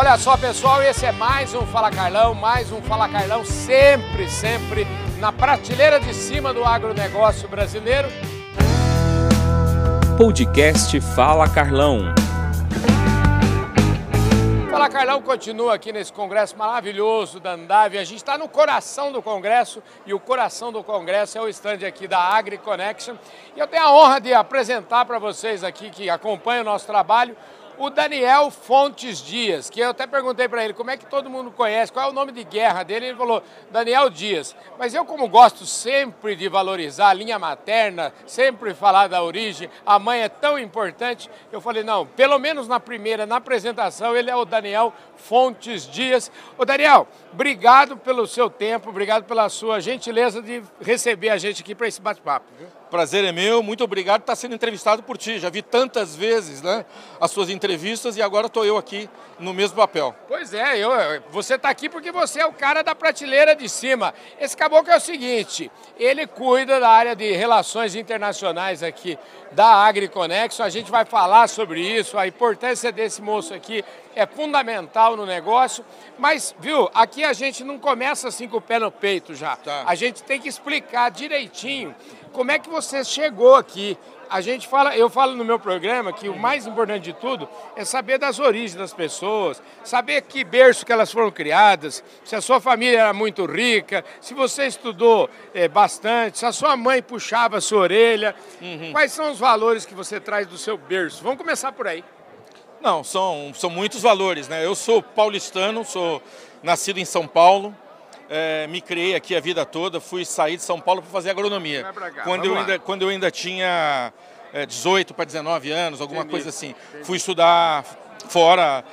Olha só, pessoal, esse é mais um Fala Carlão, mais um Fala Carlão, sempre, sempre na prateleira de cima do agronegócio brasileiro. Podcast Fala Carlão. Fala Carlão continua aqui nesse congresso maravilhoso da Andave. A gente está no coração do congresso e o coração do congresso é o stand aqui da Agri Connection. E eu tenho a honra de apresentar para vocês aqui que acompanham o nosso trabalho o Daniel Fontes Dias, que eu até perguntei para ele como é que todo mundo conhece, qual é o nome de guerra dele, ele falou Daniel Dias. Mas eu, como gosto sempre de valorizar a linha materna, sempre falar da origem, a mãe é tão importante, eu falei, não, pelo menos na primeira, na apresentação, ele é o Daniel Fontes Dias. Ô Daniel, obrigado pelo seu tempo, obrigado pela sua gentileza de receber a gente aqui para esse bate-papo. Prazer é meu, muito obrigado por estar sendo entrevistado por ti. Já vi tantas vezes né, as suas entrevistas e agora estou eu aqui no mesmo papel. Pois é, eu, você está aqui porque você é o cara da prateleira de cima. Esse caboclo é o seguinte, ele cuida da área de relações internacionais aqui da AgriConexo. A gente vai falar sobre isso, a importância desse moço aqui é fundamental no negócio. Mas, viu, aqui a gente não começa assim com o pé no peito já. Tá. A gente tem que explicar direitinho como é que você chegou aqui? A gente fala, eu falo no meu programa que o mais importante de tudo é saber das origens das pessoas, saber que berço que elas foram criadas, se a sua família era muito rica, se você estudou é, bastante, se a sua mãe puxava a sua orelha, uhum. quais são os valores que você traz do seu berço? Vamos começar por aí. Não, são, são muitos valores, né? Eu sou paulistano, sou nascido em São Paulo, é, me criei aqui a vida toda, fui sair de São Paulo para fazer agronomia. Cá, quando, eu ainda, quando eu ainda tinha é, 18 para 19 anos, alguma Entendi. coisa assim. Entendi. Fui estudar fora,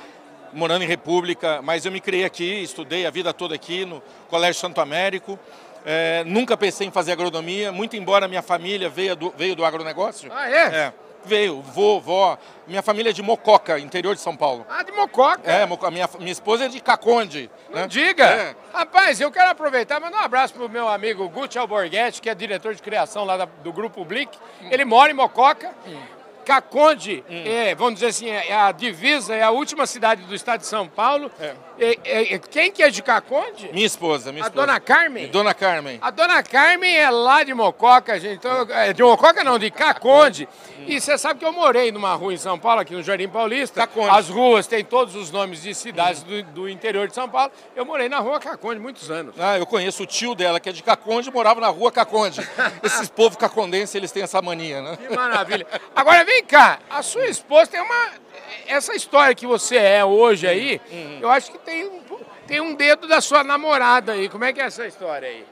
morando em República, mas eu me criei aqui, estudei a vida toda aqui no Colégio Santo Américo. É, nunca pensei em fazer agronomia, muito embora minha família veio do, veio do agronegócio. Ah, é? É veio, vô, vó. Minha família é de Mococa, interior de São Paulo. Ah, de Mococa? É, minha, minha esposa é de Caconde. Não né? diga! É. Rapaz, eu quero aproveitar mandar um abraço pro meu amigo Gucci Alborguete, que é diretor de criação lá da, do Grupo Blick. Hum. Ele mora em Mococa. Hum. Caconde, hum. é, vamos dizer assim, é a divisa, é a última cidade do estado de São Paulo. É. É, é, é quem que é de Caconde? Minha esposa, minha a esposa. dona Carmen? Dona Carmen. A dona Carmen é lá de Mococa, gente. Então, é, de Mococa não, de Caconde. E você sabe que eu morei numa rua em São Paulo, aqui no Jardim Paulista. Caconde. As ruas têm todos os nomes de cidades do, do, interior de São Paulo. Eu morei na rua Caconde muitos anos. Ah, eu conheço o tio dela, que é de Caconde, morava na rua Caconde. Esses povos cacondenses, eles têm essa mania, né? Que maravilha. Agora vem cá, a sua esposa tem uma. Essa história que você é hoje aí, uhum. eu acho que tem, tem um dedo da sua namorada aí. Como é que é essa história aí?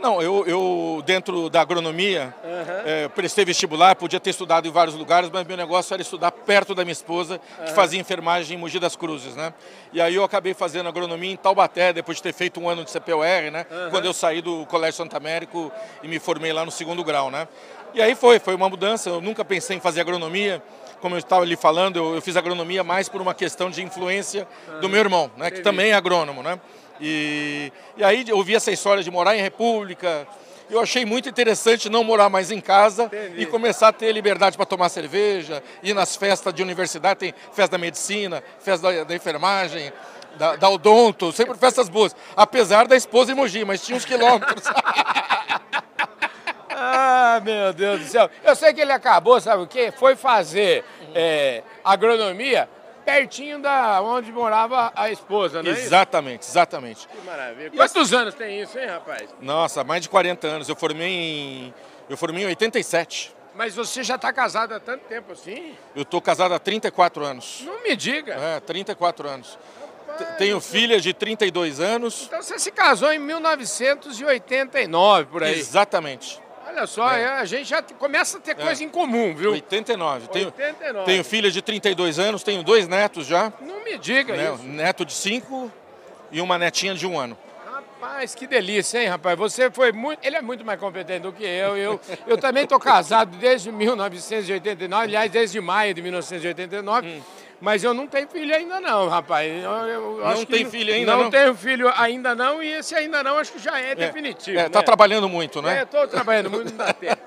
Não, eu, eu dentro da agronomia, uhum. é, prestei vestibular, podia ter estudado em vários lugares, mas meu negócio era estudar perto da minha esposa, que uhum. fazia enfermagem em Mogi das Cruzes, né? E aí eu acabei fazendo agronomia em Taubaté, depois de ter feito um ano de CPOR, né? Uhum. Quando eu saí do Colégio Santo Américo e me formei lá no segundo grau, né? E aí foi, foi uma mudança, eu nunca pensei em fazer agronomia, como eu estava ali falando, eu, eu fiz agronomia mais por uma questão de influência do meu irmão, né? Que também é agrônomo, né? E, e aí eu vi essa história de morar em república. Eu achei muito interessante não morar mais em casa Entendi. e começar a ter liberdade para tomar cerveja, ir nas festas de universidade, tem festa da medicina, festa da, da enfermagem, da, da, odonto, sempre festas boas. Apesar da esposa em Mogi, mas tinha uns quilômetros. ah, meu Deus do céu. Eu sei que ele acabou, sabe o quê? Foi fazer é, agronomia pertinho da onde morava a esposa, né? Exatamente, exatamente. Que maravilha. Quantos e anos tem isso, hein, rapaz? Nossa, mais de 40 anos. Eu formei em, eu formei em 87. Mas você já está casado há tanto tempo assim? Eu estou casado há 34 anos. Não me diga. É, 34 anos. Rapaz, Tenho filha de 32 anos. Então você se casou em 1989, por aí. Exatamente. Olha só, é. a gente já começa a ter é. coisa em comum, viu? 89. Tenho, 89. Tenho filha de 32 anos, tenho dois netos já. Não me diga né? isso. Neto de 5 e uma netinha de um ano. Rapaz, que delícia, hein, rapaz? Você foi muito. Ele é muito mais competente do que eu. Eu, eu também estou casado desde 1989, aliás, desde maio de 1989. Hum. Mas eu não tenho filho ainda não, rapaz. Eu, eu não tem filho ainda não? Não tenho filho ainda não e esse ainda não acho que já é, é definitivo. É, tá né? trabalhando muito, né? É, estou trabalhando muito, não dá tempo.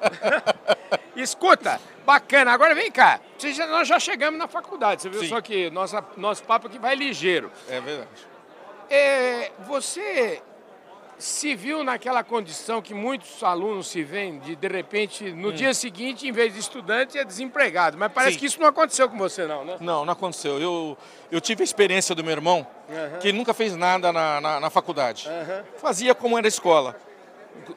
Escuta, bacana. Agora vem cá. Já, nós já chegamos na faculdade, você viu Sim. só que nossa, nosso papo aqui vai ligeiro. É verdade. É, você se viu naquela condição que muitos alunos se veem, de de repente, no hum. dia seguinte, em vez de estudante, é desempregado. Mas parece Sim. que isso não aconteceu com você, não, né? Não, não aconteceu. Eu, eu tive a experiência do meu irmão, uhum. que nunca fez nada na, na, na faculdade. Uhum. Fazia como era a escola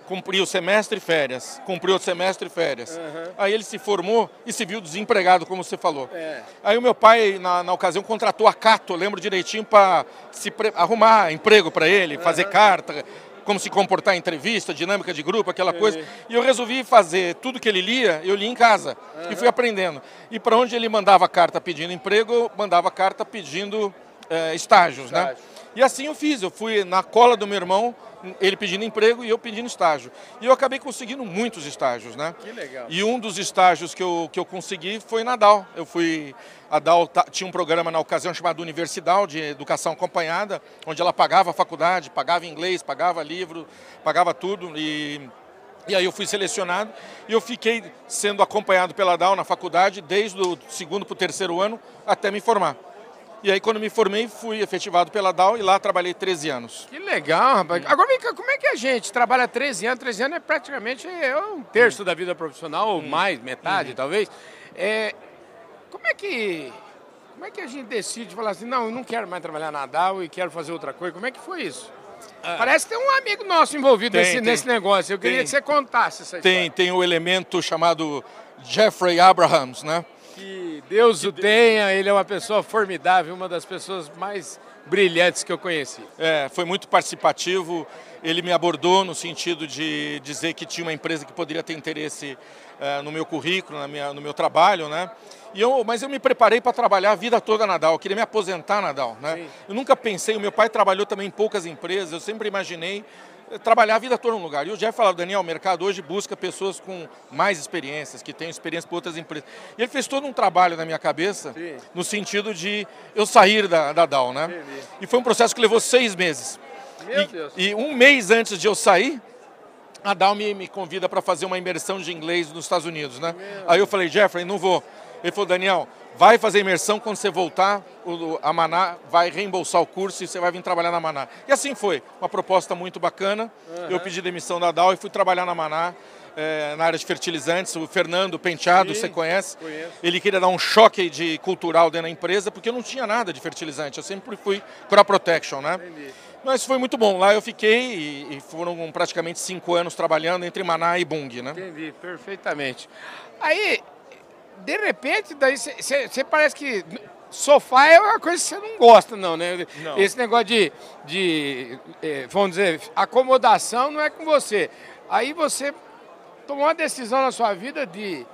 cumpriu semestre e férias, cumpriu o semestre e férias. Uhum. Aí ele se formou e se viu desempregado, como você falou. É. Aí o meu pai, na, na, ocasião, contratou a Cato, lembro direitinho, para se arrumar emprego para ele, fazer carta, como se comportar em entrevista, dinâmica de grupo, aquela coisa. E eu resolvi fazer tudo que ele lia, eu li em casa uhum. e fui aprendendo. E para onde ele mandava carta pedindo emprego, eu mandava carta pedindo é, estágios, né? Estágio. né? E assim eu fiz, eu fui na cola do meu irmão, ele pedindo emprego e eu pedindo estágio. E eu acabei conseguindo muitos estágios, né? Que legal. E um dos estágios que eu, que eu consegui foi na DAO. Eu fui. A DAO tinha um programa na ocasião chamado Universidade de Educação Acompanhada, onde ela pagava a faculdade, pagava inglês, pagava livro, pagava tudo. E e aí eu fui selecionado e eu fiquei sendo acompanhado pela DAO na faculdade desde o segundo para o terceiro ano até me formar. E aí, quando me formei, fui efetivado pela DAO e lá trabalhei 13 anos. Que legal, rapaz. Agora, vem cá, como é que a gente trabalha 13 anos? 13 anos é praticamente é um terço hum. da vida profissional, ou hum. mais, metade, hum. talvez. É, como é que... Como é que a gente decide falar assim, não, eu não quero mais trabalhar na DAO e quero fazer outra coisa? Como é que foi isso? Ah. Parece que tem um amigo nosso envolvido tem, nesse, tem. nesse negócio. Eu queria tem. que você contasse essa história. Tem, tem o um elemento chamado Jeffrey Abrahams, né? Que Deus o tenha, ele é uma pessoa formidável, uma das pessoas mais brilhantes que eu conheci. É, foi muito participativo. Ele me abordou no sentido de dizer que tinha uma empresa que poderia ter interesse é, no meu currículo, na minha, no meu trabalho, né? E eu, mas eu me preparei para trabalhar a vida toda na DAO, eu queria me aposentar na DAO, né? Eu nunca pensei, o meu pai trabalhou também em poucas empresas, eu sempre imaginei trabalhar a vida toda num lugar. E o Jeff falava, Daniel, o mercado hoje busca pessoas com mais experiências, que tenham experiência por outras empresas. E ele fez todo um trabalho na minha cabeça, Sim. no sentido de eu sair da, da Dow, né? E foi um processo que levou seis meses. Meu e, Deus. e um mês antes de eu sair, a Dow me, me convida para fazer uma imersão de inglês nos Estados Unidos, né? Meu Aí eu falei, Jeffrey, não vou. Ele falou, Daniel, vai fazer imersão, quando você voltar, a Maná vai reembolsar o curso e você vai vir trabalhar na Maná. E assim foi, uma proposta muito bacana. Uhum. Eu pedi demissão da DAO e fui trabalhar na Maná. É, na área de fertilizantes, o Fernando Penteado, Sim, você conhece? Conheço. Ele queria dar um choque de cultural dentro da empresa, porque eu não tinha nada de fertilizante, eu sempre fui crop protection, né? Entendi. Mas foi muito bom. Lá eu fiquei e, e foram praticamente cinco anos trabalhando entre Maná e Bung, né? Entendi, perfeitamente. Aí, de repente, daí você parece que sofá é uma coisa que você não gosta, não, né? Não. Esse negócio de, de é, vamos dizer, acomodação não é com você. Aí você tomou uma decisão na sua vida de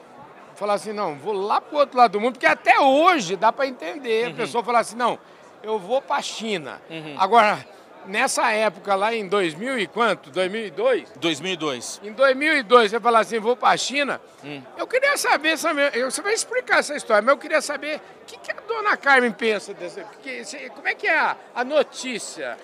falar assim, não, vou lá para o outro lado do mundo, porque até hoje dá para entender. Uhum. A pessoa falar assim, não, eu vou para a China. Uhum. Agora, nessa época lá em 2000 e quanto? 2002? 2002. Em 2002 você falou assim, vou para a China. Hum. Eu queria saber, você vai explicar essa história, mas eu queria saber o que, que a dona Carmen pensa dessa, como é que é a, a notícia?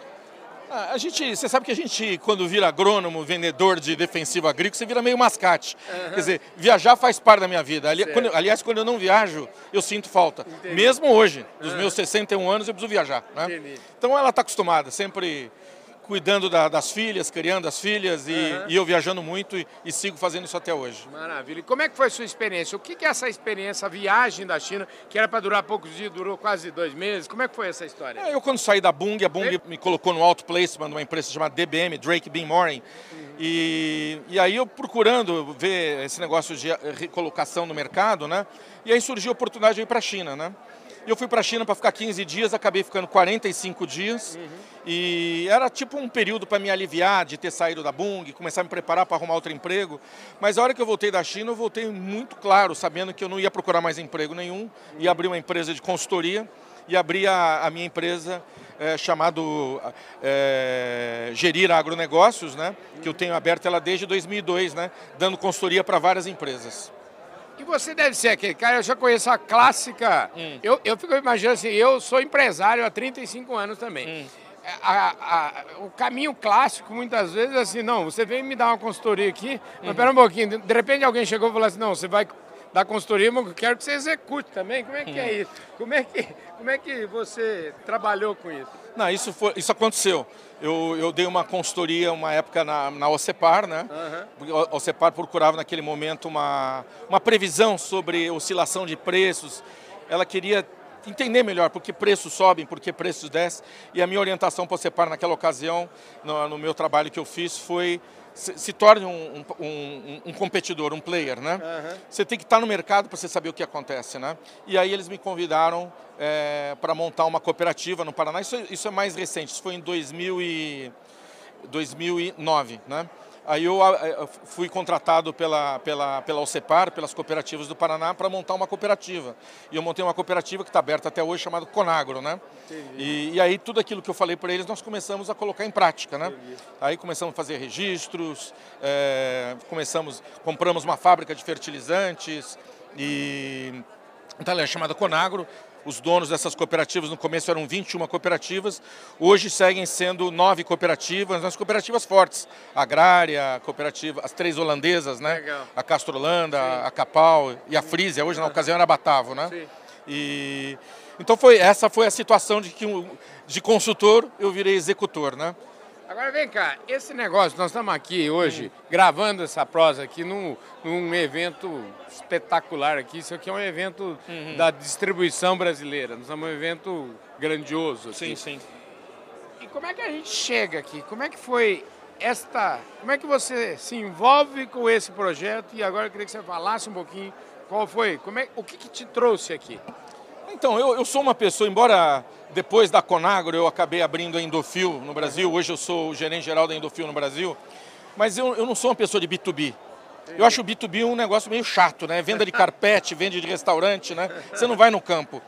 Ah, a gente, você sabe que a gente, quando vira agrônomo, vendedor de defensivo agrícola, você vira meio mascate. Uhum. Quer dizer, viajar faz parte da minha vida. Ali, quando, aliás, quando eu não viajo, eu sinto falta. Entendi. Mesmo hoje, dos uhum. meus 61 anos, eu preciso viajar. Né? Então ela está acostumada, sempre cuidando da, das filhas, criando as filhas e, uhum. e eu viajando muito e, e, sigo fazendo isso até hoje. Maravilha. E como é que foi a sua experiência? O que, que é essa experiência, a viagem da China, que era para durar poucos dias, durou quase dois meses? Como é que foi essa história? É, eu quando saí da Bung, a Bung me colocou no outplacement de uma empresa chamada DBM, Drake Bean Morin, uhum. e, e aí eu procurando ver esse negócio de recolocação no mercado, né? E aí surgiu a oportunidade de ir para a China, né? E eu fui para a China para ficar 15 dias, acabei ficando 45 dias. Uhum. E era tipo um período para me aliviar de ter saído da Bung, começar a me preparar para arrumar outro emprego. Mas a hora que eu voltei da China, eu voltei muito claro, sabendo que eu não ia procurar mais emprego nenhum, ia abrir uma empresa de consultoria e abrir a, a minha empresa é, chamado é, Gerir Agronegócios, né? Que eu tenho aberto ela desde 2002, né? Dando consultoria para várias empresas. E você deve ser aquele cara, eu já conheço a clássica. Hum. Eu, eu fico imaginando assim, eu sou empresário há 35 anos também. Hum. a, a, o caminho clássico, muitas vezes, é assim, não, você vem me dar uma consultoria aqui, mas uhum. pera um pouquinho, de repente alguém chegou e falou assim, não, você vai dar consultoria, mas eu quero que você execute também. Como é que é uhum. é isso? Como é que, como é que você trabalhou com isso? Não, isso, foi, isso aconteceu. Eu, eu dei uma consultoria uma época na, na OCEPAR, né? Uhum. A OCEPAR procurava naquele momento uma, uma previsão sobre oscilação de preços. Ela queria entender melhor por que preços sobem, por que preços descem. E a minha orientação para o CEPAR naquela ocasião, no, no, meu trabalho que eu fiz, foi se, se torne um, um, um, um, competidor, um player, né? Uhum. Você tem que estar no mercado para você saber o que acontece, né? E aí eles me convidaram é, para montar uma cooperativa no Paraná. Isso, isso é mais recente, isso foi em 2000 e, 2009, né? Aí eu fui contratado pela, pela, pela OCEPAR, pelas cooperativas do Paraná, para montar uma cooperativa. E eu montei uma cooperativa que está aberta até hoje, chamada Conagro, né? E, e, aí tudo aquilo que eu falei para eles, nós começamos a colocar em prática, né? Entendi. Aí começamos a fazer registros, é, começamos, compramos uma fábrica de fertilizantes e... Então ela é chamada Conagro, os donos dessas cooperativas, no começo eram 21 cooperativas, hoje seguem sendo nove cooperativas, as cooperativas fortes, a Agrária, a cooperativa, as três holandesas, né? Legal. A Castrolanda, Sim. a Capal e a Frisia, hoje na ocasião era Batavo, né? Sim. E então foi essa foi a situação de que de consultor eu virei executor, né? Agora vem cá, esse negócio, nós estamos aqui hoje gravando essa prosa aqui num, num, evento espetacular aqui. Isso aqui é um evento uhum. da distribuição brasileira. Nós estamos um evento grandioso. Aqui. Sim, sim. E como é que a gente chega aqui? Como é que foi esta. Como é que você se envolve com esse projeto? E agora eu queria que você falasse um pouquinho qual foi, como é, o que, que te trouxe aqui? Então, eu, eu sou uma pessoa, embora depois da Conagro eu acabei abrindo a Endofil no Brasil, hoje eu sou o gerente geral da Endofil no Brasil, mas eu, eu não sou uma pessoa de B2B. Eu acho o B2B um negócio meio chato, né? Venda de carpete, venda de restaurante, né? Você não vai no campo.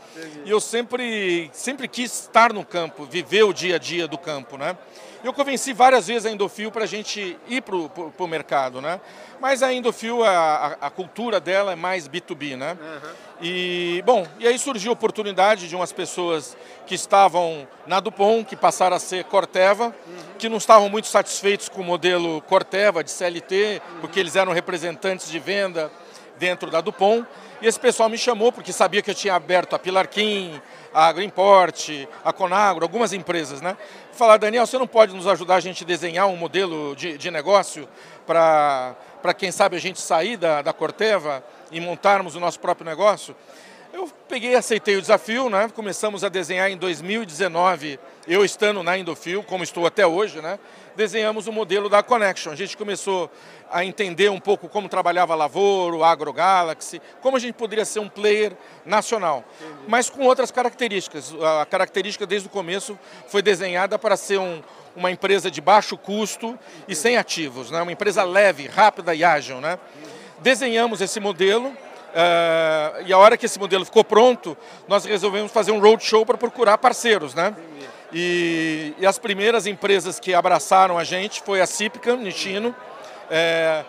E eu sempre, sempre quis estar no campo, viver o dia a dia do campo, né? Eu convenci várias vezes a Endofil para a gente ir para o mercado, né? Mas a Endofil, a, a, cultura dela é mais B2B, né? Uhum. E, bom, e aí surgiu a oportunidade de umas pessoas que estavam na Dupont, que passaram a ser Corteva, uhum. que não estavam muito satisfeitos com o modelo Corteva de CLT, uhum. porque eles eram representantes de venda dentro da Dupont. E esse pessoal me chamou porque sabia que eu tinha aberto a Pilarquim, a Agroimport, a Conagro, algumas empresas, né? Falar, Daniel, você não pode nos ajudar a gente desenhar um modelo de, de negócio para, quem sabe, a gente sair da, da Corteva e montarmos o nosso próprio negócio? Eu peguei, aceitei o desafio, né? Começamos a desenhar em 2019, eu estando na Indofil, como estou até hoje, né? Desenhamos o modelo da Connection. A gente começou a entender um pouco como trabalhava a Lavoro, o Agro Galaxy, como a gente poderia ser um player nacional, Entendi. mas com outras características. A característica desde o começo foi desenhada para ser um, uma empresa de baixo custo Entendi. e sem ativos, né? uma empresa leve, rápida e ágil. Né? Desenhamos esse modelo, Uh, e a hora que esse modelo ficou pronto, nós resolvemos fazer um roadshow para procurar parceiros, né? E, e, as primeiras empresas que abraçaram a gente foi a Cipca, Nitino, é,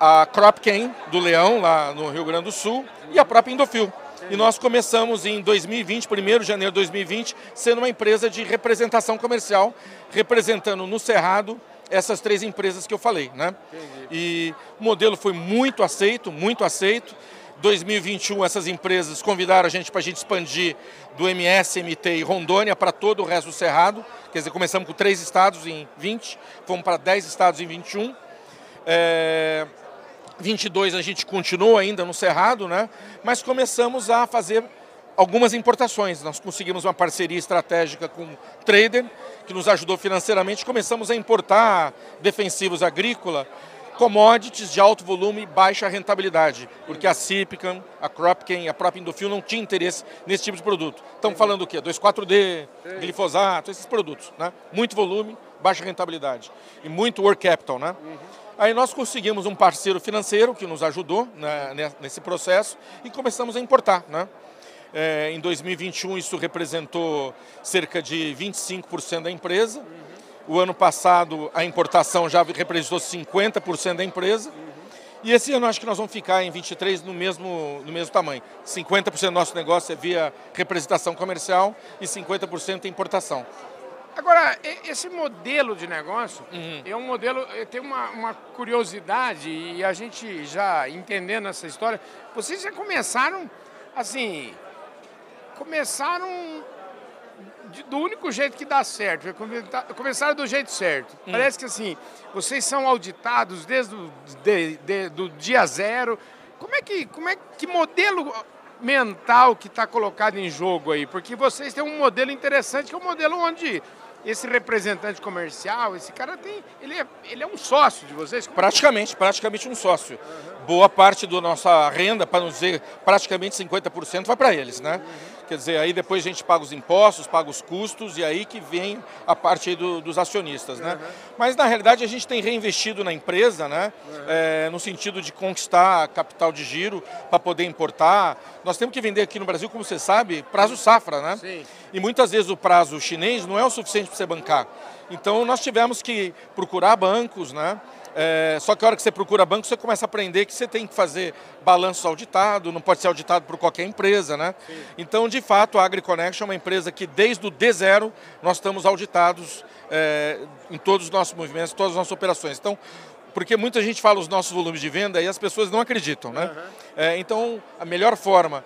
a Cropken do Leão, lá no Rio Grande do Sul, e a própria Indofil. E nós começamos em 2020, 1 de janeiro de 2020, sendo uma empresa de representação comercial, representando no Cerrado essas três empresas que eu falei. Né? E o modelo foi muito aceito, muito aceito. 2021 essas empresas convidaram a gente para a gente expandir do MS, MT e Rondônia para todo o resto do Cerrado. Quer dizer, começamos com três estados em 20, fomos para 10 estados em 21. É, 22 a gente continuou ainda no Cerrado, né? mas começamos a fazer algumas importações. Nós conseguimos uma parceria estratégica com o Trader, que nos ajudou financeiramente. Começamos a importar defensivos agrícola, commodities de alto volume e baixa rentabilidade, porque a Cipcam, a Cropken, a própria Indofil não tinha interesse nesse tipo de produto. Estamos falando o quê? 2,4-D, glifosato, esses produtos. Né? Muito volume, baixa rentabilidade e muito work capital. Né? Aí nós conseguimos um parceiro financeiro que nos ajudou né, nesse processo e começamos a importar. Né? É, em 2021 isso representou cerca de 25% da empresa. Uhum. O ano passado a importação já representou 50% da empresa. Uhum. E esse ano acho que nós vamos ficar em 23 no mesmo, no mesmo tamanho. 50% do nosso negócio é via representação comercial e 50% é importação. Agora, esse modelo de negócio uhum. é um modelo, tem uma, uma, curiosidade, e a gente já entendendo essa história, vocês já começaram, assim, começaram de, do único jeito que dá certo, começaram do jeito certo. Hum. Parece que, assim, vocês são auditados desde o de, de, do dia zero. Como é que, como é que modelo mental que está colocado em jogo aí? Porque vocês têm um modelo interessante, que é um modelo onde esse representante comercial, esse cara tem, ele é, ele é um sócio de vocês? Praticamente, praticamente um sócio. Uhum. Boa parte da nossa renda, para não dizer praticamente 50%, vai para eles, né? Uhum. Quer dizer, aí depois a gente paga os impostos, paga os custos e aí que vem a parte do, dos acionistas, né? Uhum. Mas na realidade a gente tem reinvestido na empresa, né? Uhum. É, no sentido de conquistar capital de giro para poder importar. Nós temos que vender aqui no Brasil, como você sabe, prazo safra, né? Sim. E muitas vezes o prazo chinês não é o suficiente para você bancar. Então nós tivemos que procurar bancos, né? É, só que a hora que você procura banco, você começa a aprender que você tem que fazer balanço auditado, não pode ser auditado por qualquer empresa, né? Sim. Então, de fato, a AgriConnection é uma empresa que desde o D0 nós estamos auditados é, em todos os nossos movimentos, todas as nossas operações. Então, porque muita gente fala os nossos volumes de venda e as pessoas não acreditam, né? Uhum. É, então, a melhor forma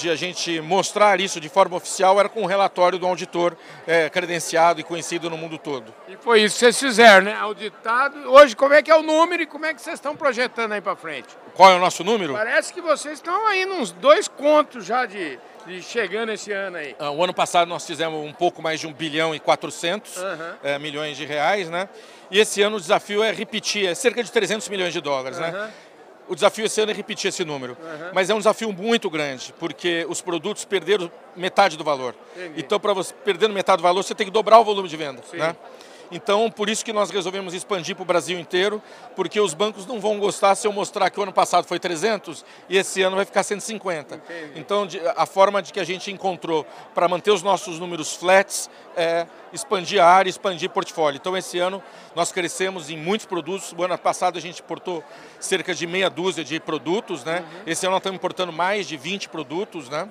de a gente mostrar isso de forma oficial era com um relatório do auditor é, credenciado e conhecido no mundo todo. E foi isso que vocês fizeram, né? Auditado. Hoje, como é que é o número e como é que vocês estão projetando aí para frente? Qual é o nosso número? Parece que vocês estão aí nos dois contos já de, de chegando esse ano aí. Ah, o ano passado nós fizemos um pouco mais de 1 bilhão e 400 uhum. é, milhões de reais, né? E esse ano o desafio é repetir, é cerca de 300 milhões de dólares, uhum. né? O desafio esse ano é repetir esse número. Uhum. Mas é um desafio muito grande, porque os produtos perderam metade do valor. Entendi. Então, para você perdendo metade do valor, você tem que dobrar o volume de venda. Né? Então, por isso que nós resolvemos expandir para o Brasil inteiro, porque os bancos não vão gostar se eu mostrar que o ano passado foi 300 e esse ano vai ficar 150. Entendi. Então, a forma de que a gente encontrou para manter os nossos números flats é expandir a área, expandir portfólio. Então, esse ano nós crescemos em muitos produtos. O ano passado a gente importou cerca de meia dúzia de produtos, né? Uhum. Esse ano nós estamos importando mais de 20 produtos, né?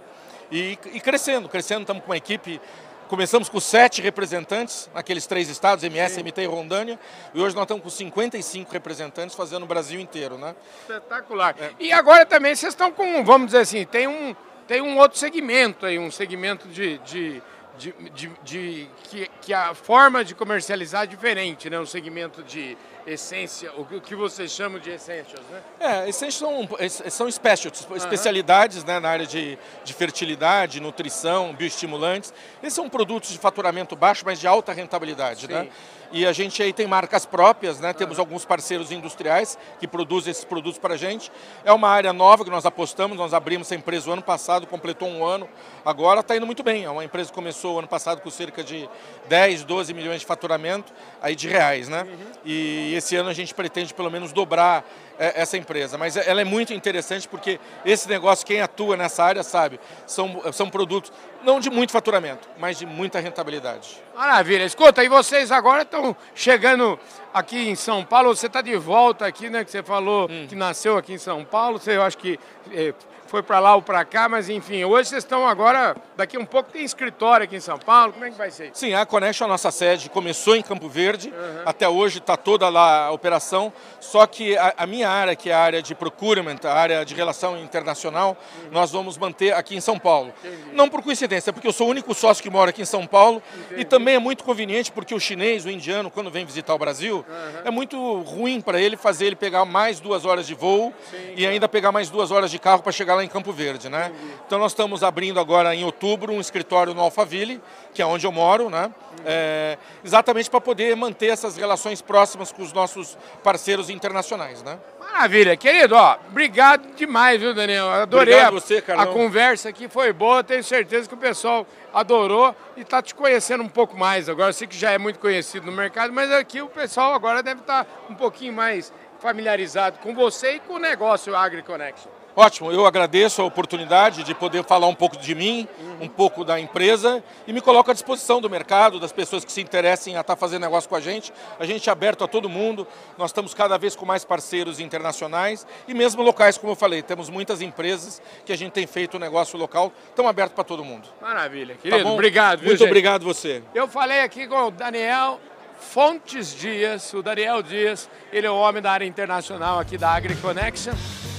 E, e crescendo, crescendo, estamos com uma equipe Começamos com sete representantes naqueles três estados, MS, Sim. MT e Rondônia, e hoje nós estamos com 55 representantes fazendo o Brasil inteiro, né? Espetacular. É. E agora também vocês estão com, vamos dizer assim, tem um, tem um outro segmento aí, um segmento de, de de, de, de que, que, a forma de comercializar é diferente, né? Um segmento de essência, o que vocês chamam de essentials, né? É, essentials são, são uhum. especialidades né, na área de, de fertilidade, nutrição, bioestimulantes. Esses são produtos de faturamento baixo, mas de alta rentabilidade, né? Sim. né? E a gente aí tem marcas próprias, né? Temos alguns parceiros industriais que produzem esses produtos para a gente. É uma área nova que nós apostamos, nós abrimos essa empresa o ano passado, completou um ano, agora está indo muito bem. É uma empresa que começou o ano passado com cerca de 10, 12 milhões de faturamento aí de reais, né? Uhum. E esse ano a gente pretende pelo menos dobrar é, essa empresa. Mas ela é muito interessante porque esse negócio, quem atua nessa área sabe, são, são produtos não de muito faturamento, mas de muita rentabilidade. Maravilha. Escuta, e vocês agora estão chegando aqui em São Paulo, você está de volta aqui, né? Que você falou hum. que nasceu aqui em São Paulo, você eu acho que eh, foi para lá ou para cá, mas enfim, hoje vocês estão agora, daqui um pouco tem escritório aqui em São Paulo, como é que vai ser? Sim, a Connection, a nossa sede, começou em Campo Verde, uhum. até hoje está toda lá a operação, só que a, a, minha área, que é a área de procurement, a área de relação internacional, uhum. nós vamos manter aqui em São Paulo. Entendi. Não por coincidência, porque eu sou o único sócio que mora aqui em São Paulo Entendi. e também é muito conveniente porque o chinês, o indiano, quando vem visitar o Brasil, uhum. é muito ruim para ele fazer ele pegar mais duas horas de voo Sim, e ainda pegar mais duas horas de carro para chegar lá em Campo Verde, né? Então nós estamos abrindo agora em outubro um escritório no Alphaville, que é onde eu moro, né? É, exatamente para poder manter essas relações próximas com os nossos parceiros internacionais, né? Maravilha, querido, ó, obrigado demais, viu, Daniel? Adorei a, você, a, conversa aqui, foi boa, tenho certeza que o pessoal adorou e está te conhecendo um pouco mais agora. Eu sei que já é muito conhecido no mercado, mas aqui o pessoal agora deve estar tá um pouquinho mais familiarizado com você e com o negócio AgriConnection. Ótimo, eu agradeço a oportunidade de poder falar um pouco de mim, um pouco da empresa e me coloco à disposição do mercado, das pessoas que se interessem a estar fazendo negócio com a gente. A gente é aberto a todo mundo, nós estamos cada vez com mais parceiros internacionais e mesmo locais, como eu falei, temos muitas empresas que a gente tem feito negócio local, estão abertos para todo mundo. Maravilha, querido, tá obrigado. Muito viu, obrigado você. Eu falei aqui com o Daniel Fontes Dias, o Daniel Dias, ele é o homem da área internacional aqui da AgriConnection.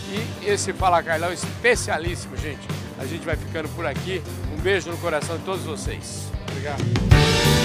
E esse Fala Carlão especialíssimo, gente. A gente vai ficando por aqui. Um beijo no coração de todos vocês. Obrigado.